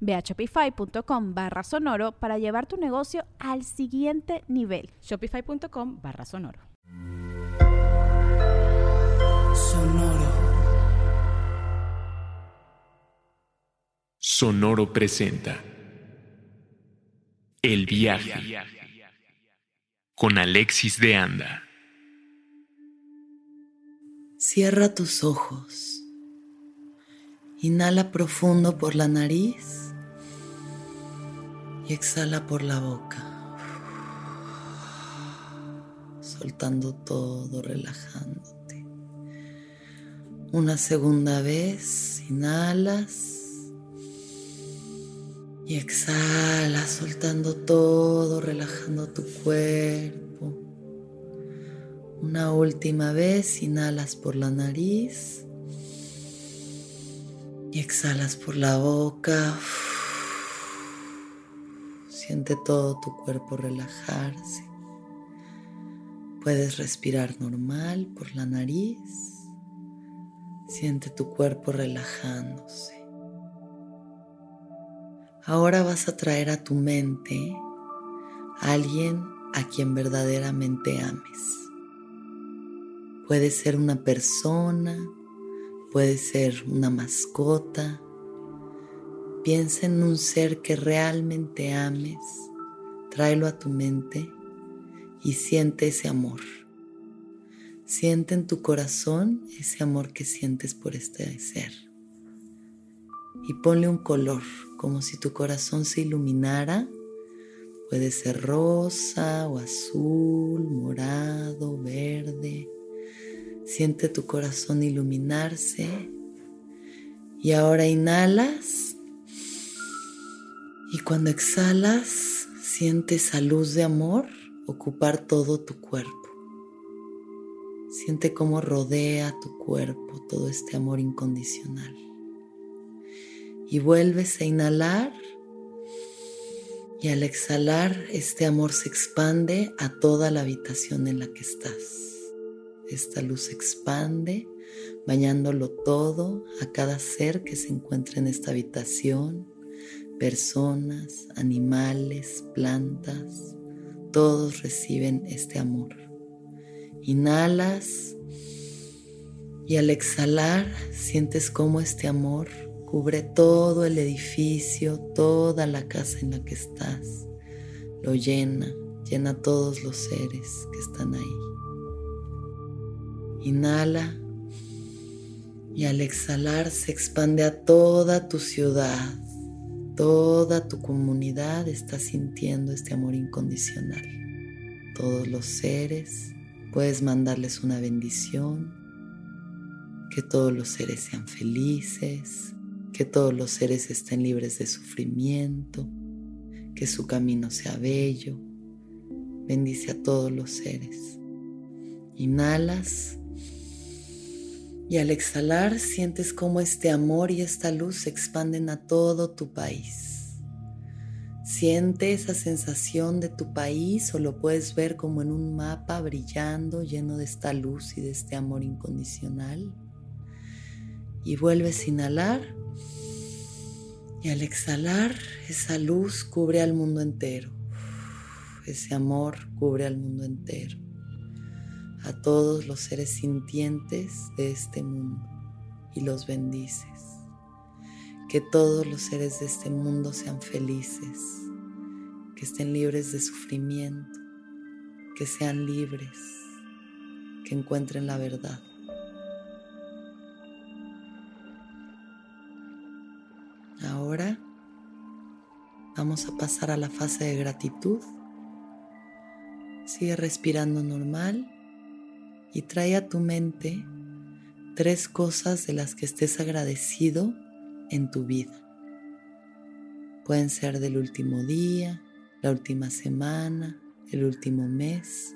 Ve a shopify.com barra sonoro para llevar tu negocio al siguiente nivel. Shopify.com barra sonoro. Sonoro. Sonoro presenta El viaje con Alexis de Anda. Cierra tus ojos. Inhala profundo por la nariz y exhala por la boca. Soltando todo, relajándote. Una segunda vez, inhalas y exhala, soltando todo, relajando tu cuerpo. Una última vez, inhalas por la nariz y exhalas por la boca. Siente todo tu cuerpo relajarse. Puedes respirar normal por la nariz. Siente tu cuerpo relajándose. Ahora vas a traer a tu mente a alguien a quien verdaderamente ames. Puede ser una persona, Puede ser una mascota. Piensa en un ser que realmente ames. Tráelo a tu mente y siente ese amor. Siente en tu corazón ese amor que sientes por este ser. Y ponle un color, como si tu corazón se iluminara. Puede ser rosa o azul, morado, verde Siente tu corazón iluminarse. Y ahora inhalas. Y cuando exhalas, siente esa luz de amor ocupar todo tu cuerpo. Siente cómo rodea tu cuerpo todo este amor incondicional. Y vuelves a inhalar. Y al exhalar, este amor se expande a toda la habitación en la que estás. Esta luz se expande, bañándolo todo a cada ser que se encuentra en esta habitación, personas, animales, plantas, todos reciben este amor. Inhalas y al exhalar sientes cómo este amor cubre todo el edificio, toda la casa en la que estás, lo llena, llena a todos los seres que están ahí. Inhala y al exhalar se expande a toda tu ciudad, toda tu comunidad está sintiendo este amor incondicional. Todos los seres, puedes mandarles una bendición, que todos los seres sean felices, que todos los seres estén libres de sufrimiento, que su camino sea bello. Bendice a todos los seres. Inhalas y al exhalar sientes cómo este amor y esta luz se expanden a todo tu país. Siente esa sensación de tu país o lo puedes ver como en un mapa brillando lleno de esta luz y de este amor incondicional. Y vuelves a inhalar y al exhalar esa luz cubre al mundo entero. Ese amor cubre al mundo entero a todos los seres sintientes de este mundo y los bendices. Que todos los seres de este mundo sean felices, que estén libres de sufrimiento, que sean libres, que encuentren la verdad. Ahora vamos a pasar a la fase de gratitud. Sigue respirando normal y trae a tu mente tres cosas de las que estés agradecido en tu vida. Pueden ser del último día, la última semana, el último mes.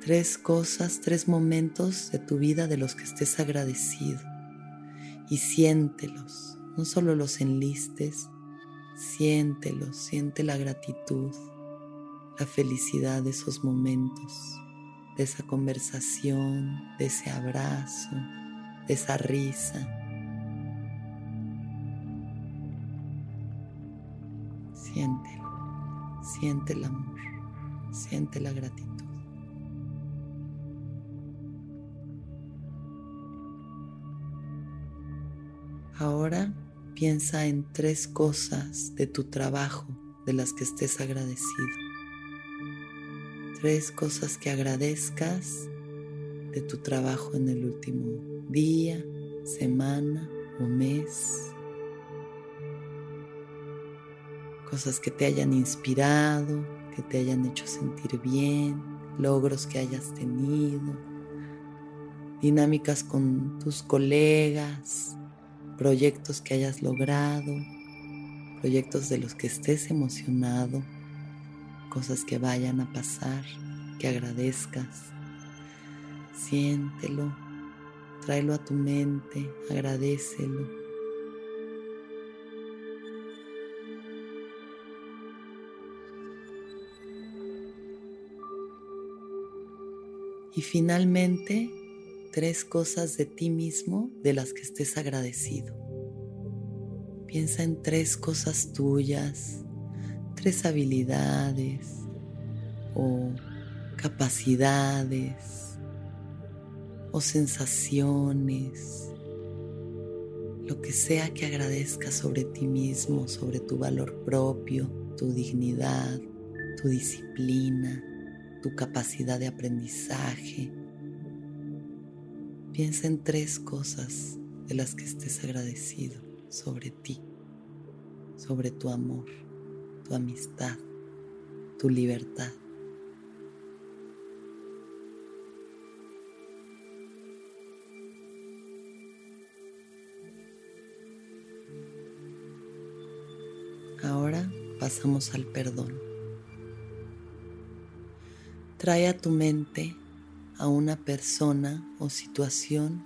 Tres cosas, tres momentos de tu vida de los que estés agradecido. Y siéntelos, no solo los enlistes, siéntelos, siente la gratitud, la felicidad de esos momentos, de esa conversación, de ese abrazo, de esa risa. Siéntelo, siente el amor, siente la gratitud. Ahora piensa en tres cosas de tu trabajo de las que estés agradecido. Tres cosas que agradezcas de tu trabajo en el último día, semana o mes. Cosas que te hayan inspirado, que te hayan hecho sentir bien, logros que hayas tenido, dinámicas con tus colegas, proyectos que hayas logrado, proyectos de los que estés emocionado, cosas que vayan a pasar, que agradezcas. Siéntelo, tráelo a tu mente, agradecelo. Y finalmente, tres cosas de ti mismo de las que estés agradecido. Piensa en tres cosas tuyas, tres habilidades o capacidades o sensaciones, lo que sea que agradezcas sobre ti mismo, sobre tu valor propio, tu dignidad, tu disciplina, tu capacidad de aprendizaje. Piensa en tres cosas de las que estés agradecido sobre ti, sobre tu amor, tu amistad, tu libertad. Ahora pasamos al perdón. Trae a tu mente a una persona o situación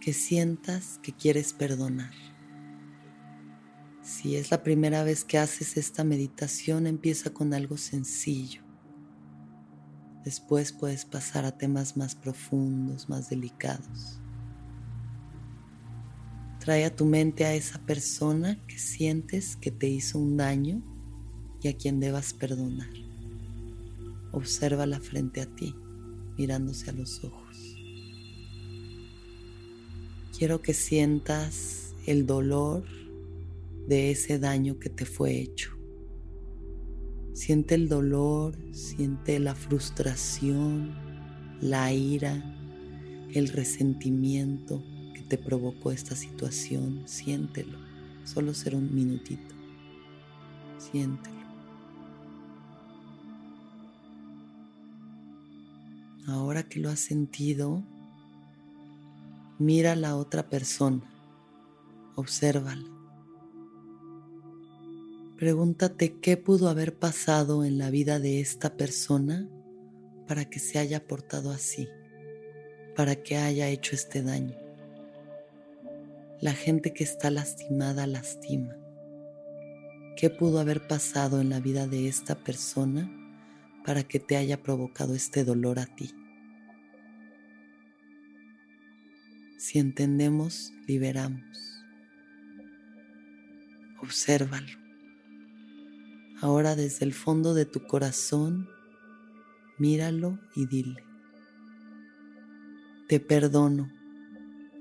que sientas que quieres perdonar. Si es la primera vez que haces esta meditación, empieza con algo sencillo. Después puedes pasar a temas más profundos, más delicados. Trae a tu mente a esa persona que sientes que te hizo un daño y a quien debas perdonar. Obsérvala frente a ti mirándose a los ojos. Quiero que sientas el dolor de ese daño que te fue hecho. Siente el dolor, siente la frustración, la ira, el resentimiento que te provocó esta situación. Siéntelo, solo será un minutito. Siéntelo. Ahora que lo has sentido, mira a la otra persona, obsérvala. Pregúntate qué pudo haber pasado en la vida de esta persona para que se haya portado así, para que haya hecho este daño. La gente que está lastimada lastima. ¿Qué pudo haber pasado en la vida de esta persona para que te haya provocado este dolor a ti. Si entendemos, liberamos. Obsérvalo. Ahora desde el fondo de tu corazón, míralo y dile, te perdono,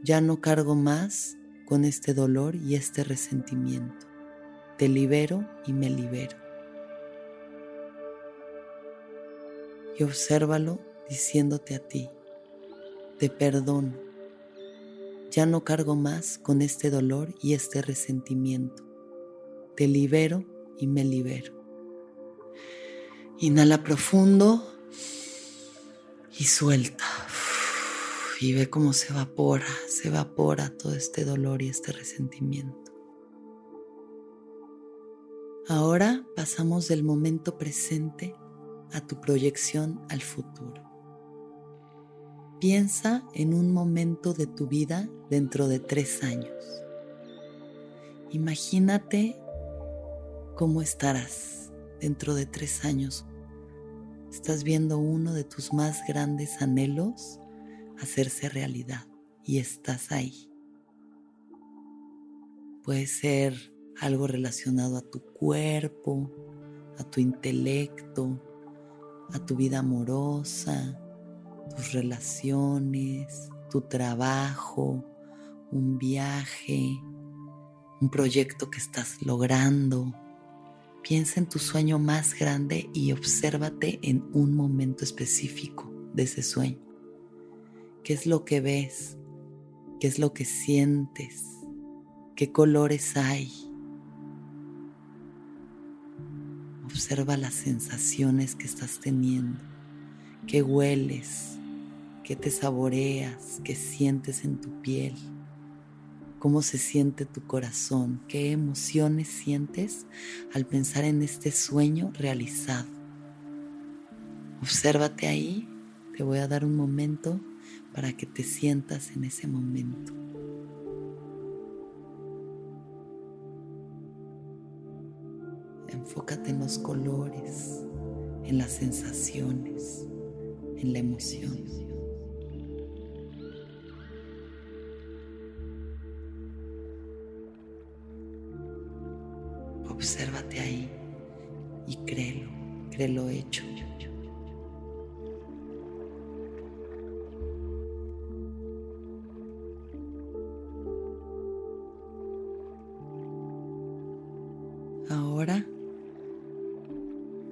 ya no cargo más con este dolor y este resentimiento. Te libero y me libero. y obsérvalo diciéndote a ti, te perdono. Ya no cargo más con este dolor y este resentimiento. Te libero y me libero. Inhala profundo y suelta. Y ve cómo se evapora, se evapora todo este dolor y este resentimiento. Ahora pasamos del momento presente a tu proyección al futuro. Piensa en un momento de tu vida dentro de tres años. Imagínate cómo estarás dentro de tres años. Estás viendo uno de tus más grandes anhelos hacerse realidad y estás ahí. Puede ser algo relacionado a tu cuerpo, a tu intelecto, a tu vida amorosa, tus relaciones, tu trabajo, un viaje, un proyecto que estás logrando. Piensa en tu sueño más grande y obsérvate en un momento específico de ese sueño. ¿Qué es lo que ves? ¿Qué es lo que sientes? ¿Qué colores hay? Observa las sensaciones que estás teniendo, qué hueles, qué te saboreas, qué sientes en tu piel, cómo se siente tu corazón, qué emociones sientes al pensar en este sueño realizado. Obsérvate ahí, te voy a dar un momento para que te sientas en ese momento. Enfócate en los colores, en las sensaciones, en la emoción. Créelo hecho. Ahora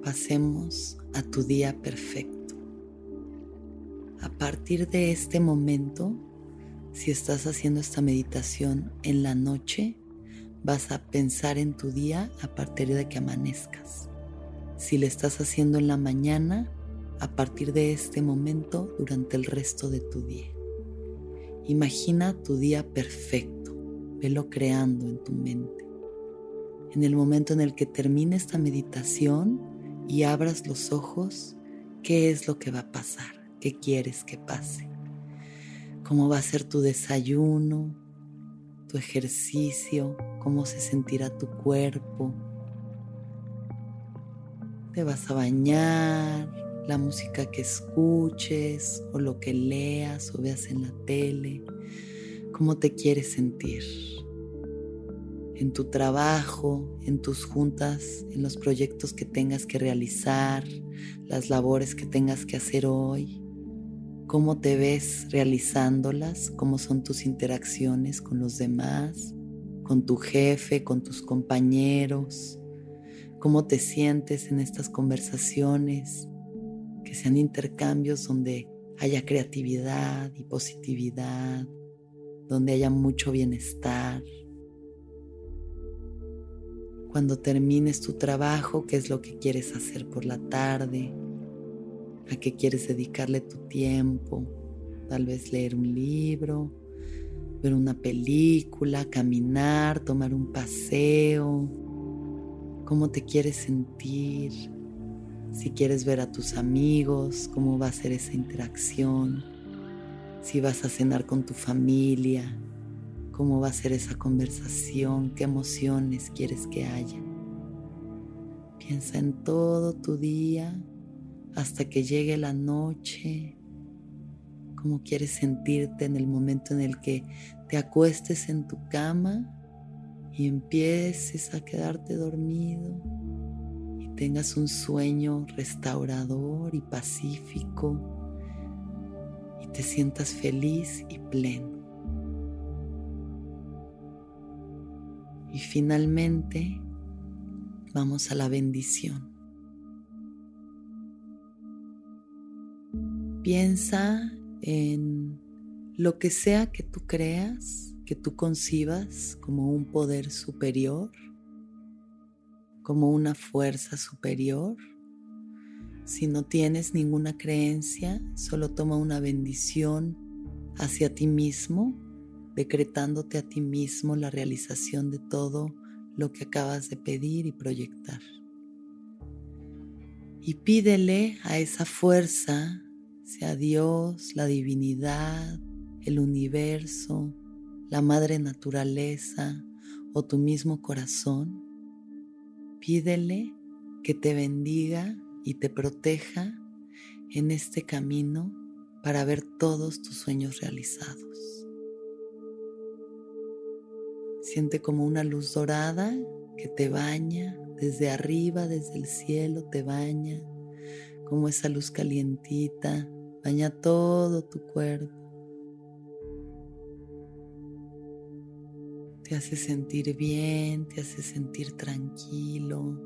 pasemos a tu día perfecto. A partir de este momento, si estás haciendo esta meditación en la noche, vas a pensar en tu día a partir de que amanezcas. Si lo estás haciendo en la mañana, a partir de este momento durante el resto de tu día. Imagina tu día perfecto, velo creando en tu mente. En el momento en el que termine esta meditación y abras los ojos, ¿qué es lo que va a pasar? ¿Qué quieres que pase? ¿Cómo va a ser tu desayuno? ¿Tu ejercicio? ¿Cómo se sentirá tu cuerpo? ¿Te vas a bañar? ¿La música que escuches o lo que leas o veas en la tele? ¿Cómo te quieres sentir? en tu trabajo, en tus juntas, en los proyectos que tengas que realizar, las labores que tengas que hacer hoy, cómo te ves realizándolas, cómo son tus interacciones con los demás, con tu jefe, con tus compañeros, cómo te sientes en estas conversaciones, que sean intercambios donde haya creatividad y positividad, donde haya mucho bienestar. Cuando termines tu trabajo, qué es lo que quieres hacer por la tarde, a qué quieres dedicarle tu tiempo, tal vez leer un libro, ver una película, caminar, tomar un paseo, cómo te quieres sentir, si quieres ver a tus amigos, cómo va a ser esa interacción, si vas a cenar con tu familia, cómo va a ser esa conversación, qué emociones quieres que haya. Piensa en todo tu día hasta que llegue la noche, cómo quieres sentirte en el momento en el que te acuestes en tu cama y empieces a quedarte dormido y tengas un sueño restaurador y pacífico y te sientas feliz y pleno. Y finalmente vamos a la bendición. Piensa en Lo que sea que tú creas, que tú concibas como un poder superior, como una fuerza superior, si no tienes ninguna creencia, solo toma una bendición hacia ti mismo, decretándote a ti mismo la realización de todo lo que acabas de pedir y proyectar. Y pídele a esa fuerza, sea Dios, la divinidad, el universo, la madre naturaleza o tu mismo corazón, pídele que te bendiga y te proteja en este camino para ver todos tus sueños realizados. Siente como una luz dorada que te baña desde arriba, desde el cielo, te baña, como esa luz calientita, baña todo tu cuerpo. Te hace sentir bien, te hace sentir tranquilo.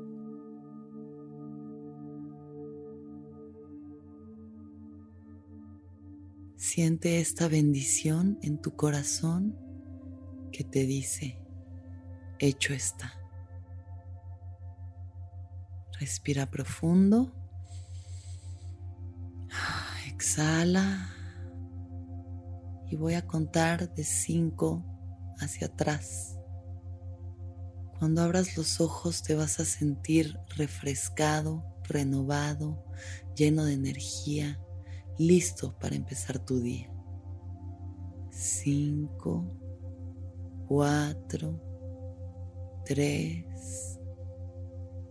Siente esta bendición en tu corazón que te dice, hecho está. Respira profundo. Exhala. Y voy a contar de 5 hacia atrás. Cuando abras los ojos te vas a sentir refrescado, renovado, lleno de energía listo para empezar tu día. Cinco, cuatro, tres.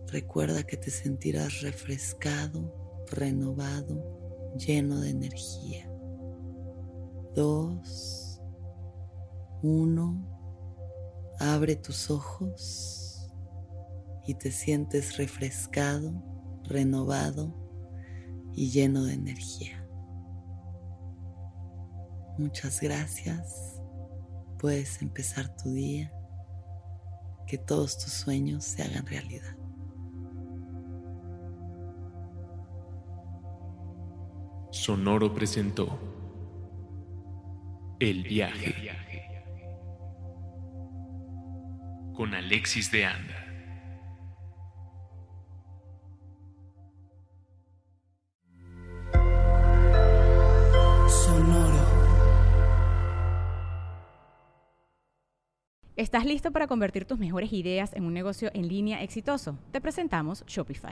Recuerda que te sentirás refrescado, renovado, lleno de energía. Dos, uno. Abre tus ojos y te sientes refrescado, renovado y lleno de energía. Muchas gracias. Puedes empezar tu día. Que todos tus sueños se hagan realidad. Sonoro presentó El viaje con Alexis de Anda. ¿Estás listo para convertir tus mejores ideas en un negocio en línea exitoso? Te presentamos Shopify.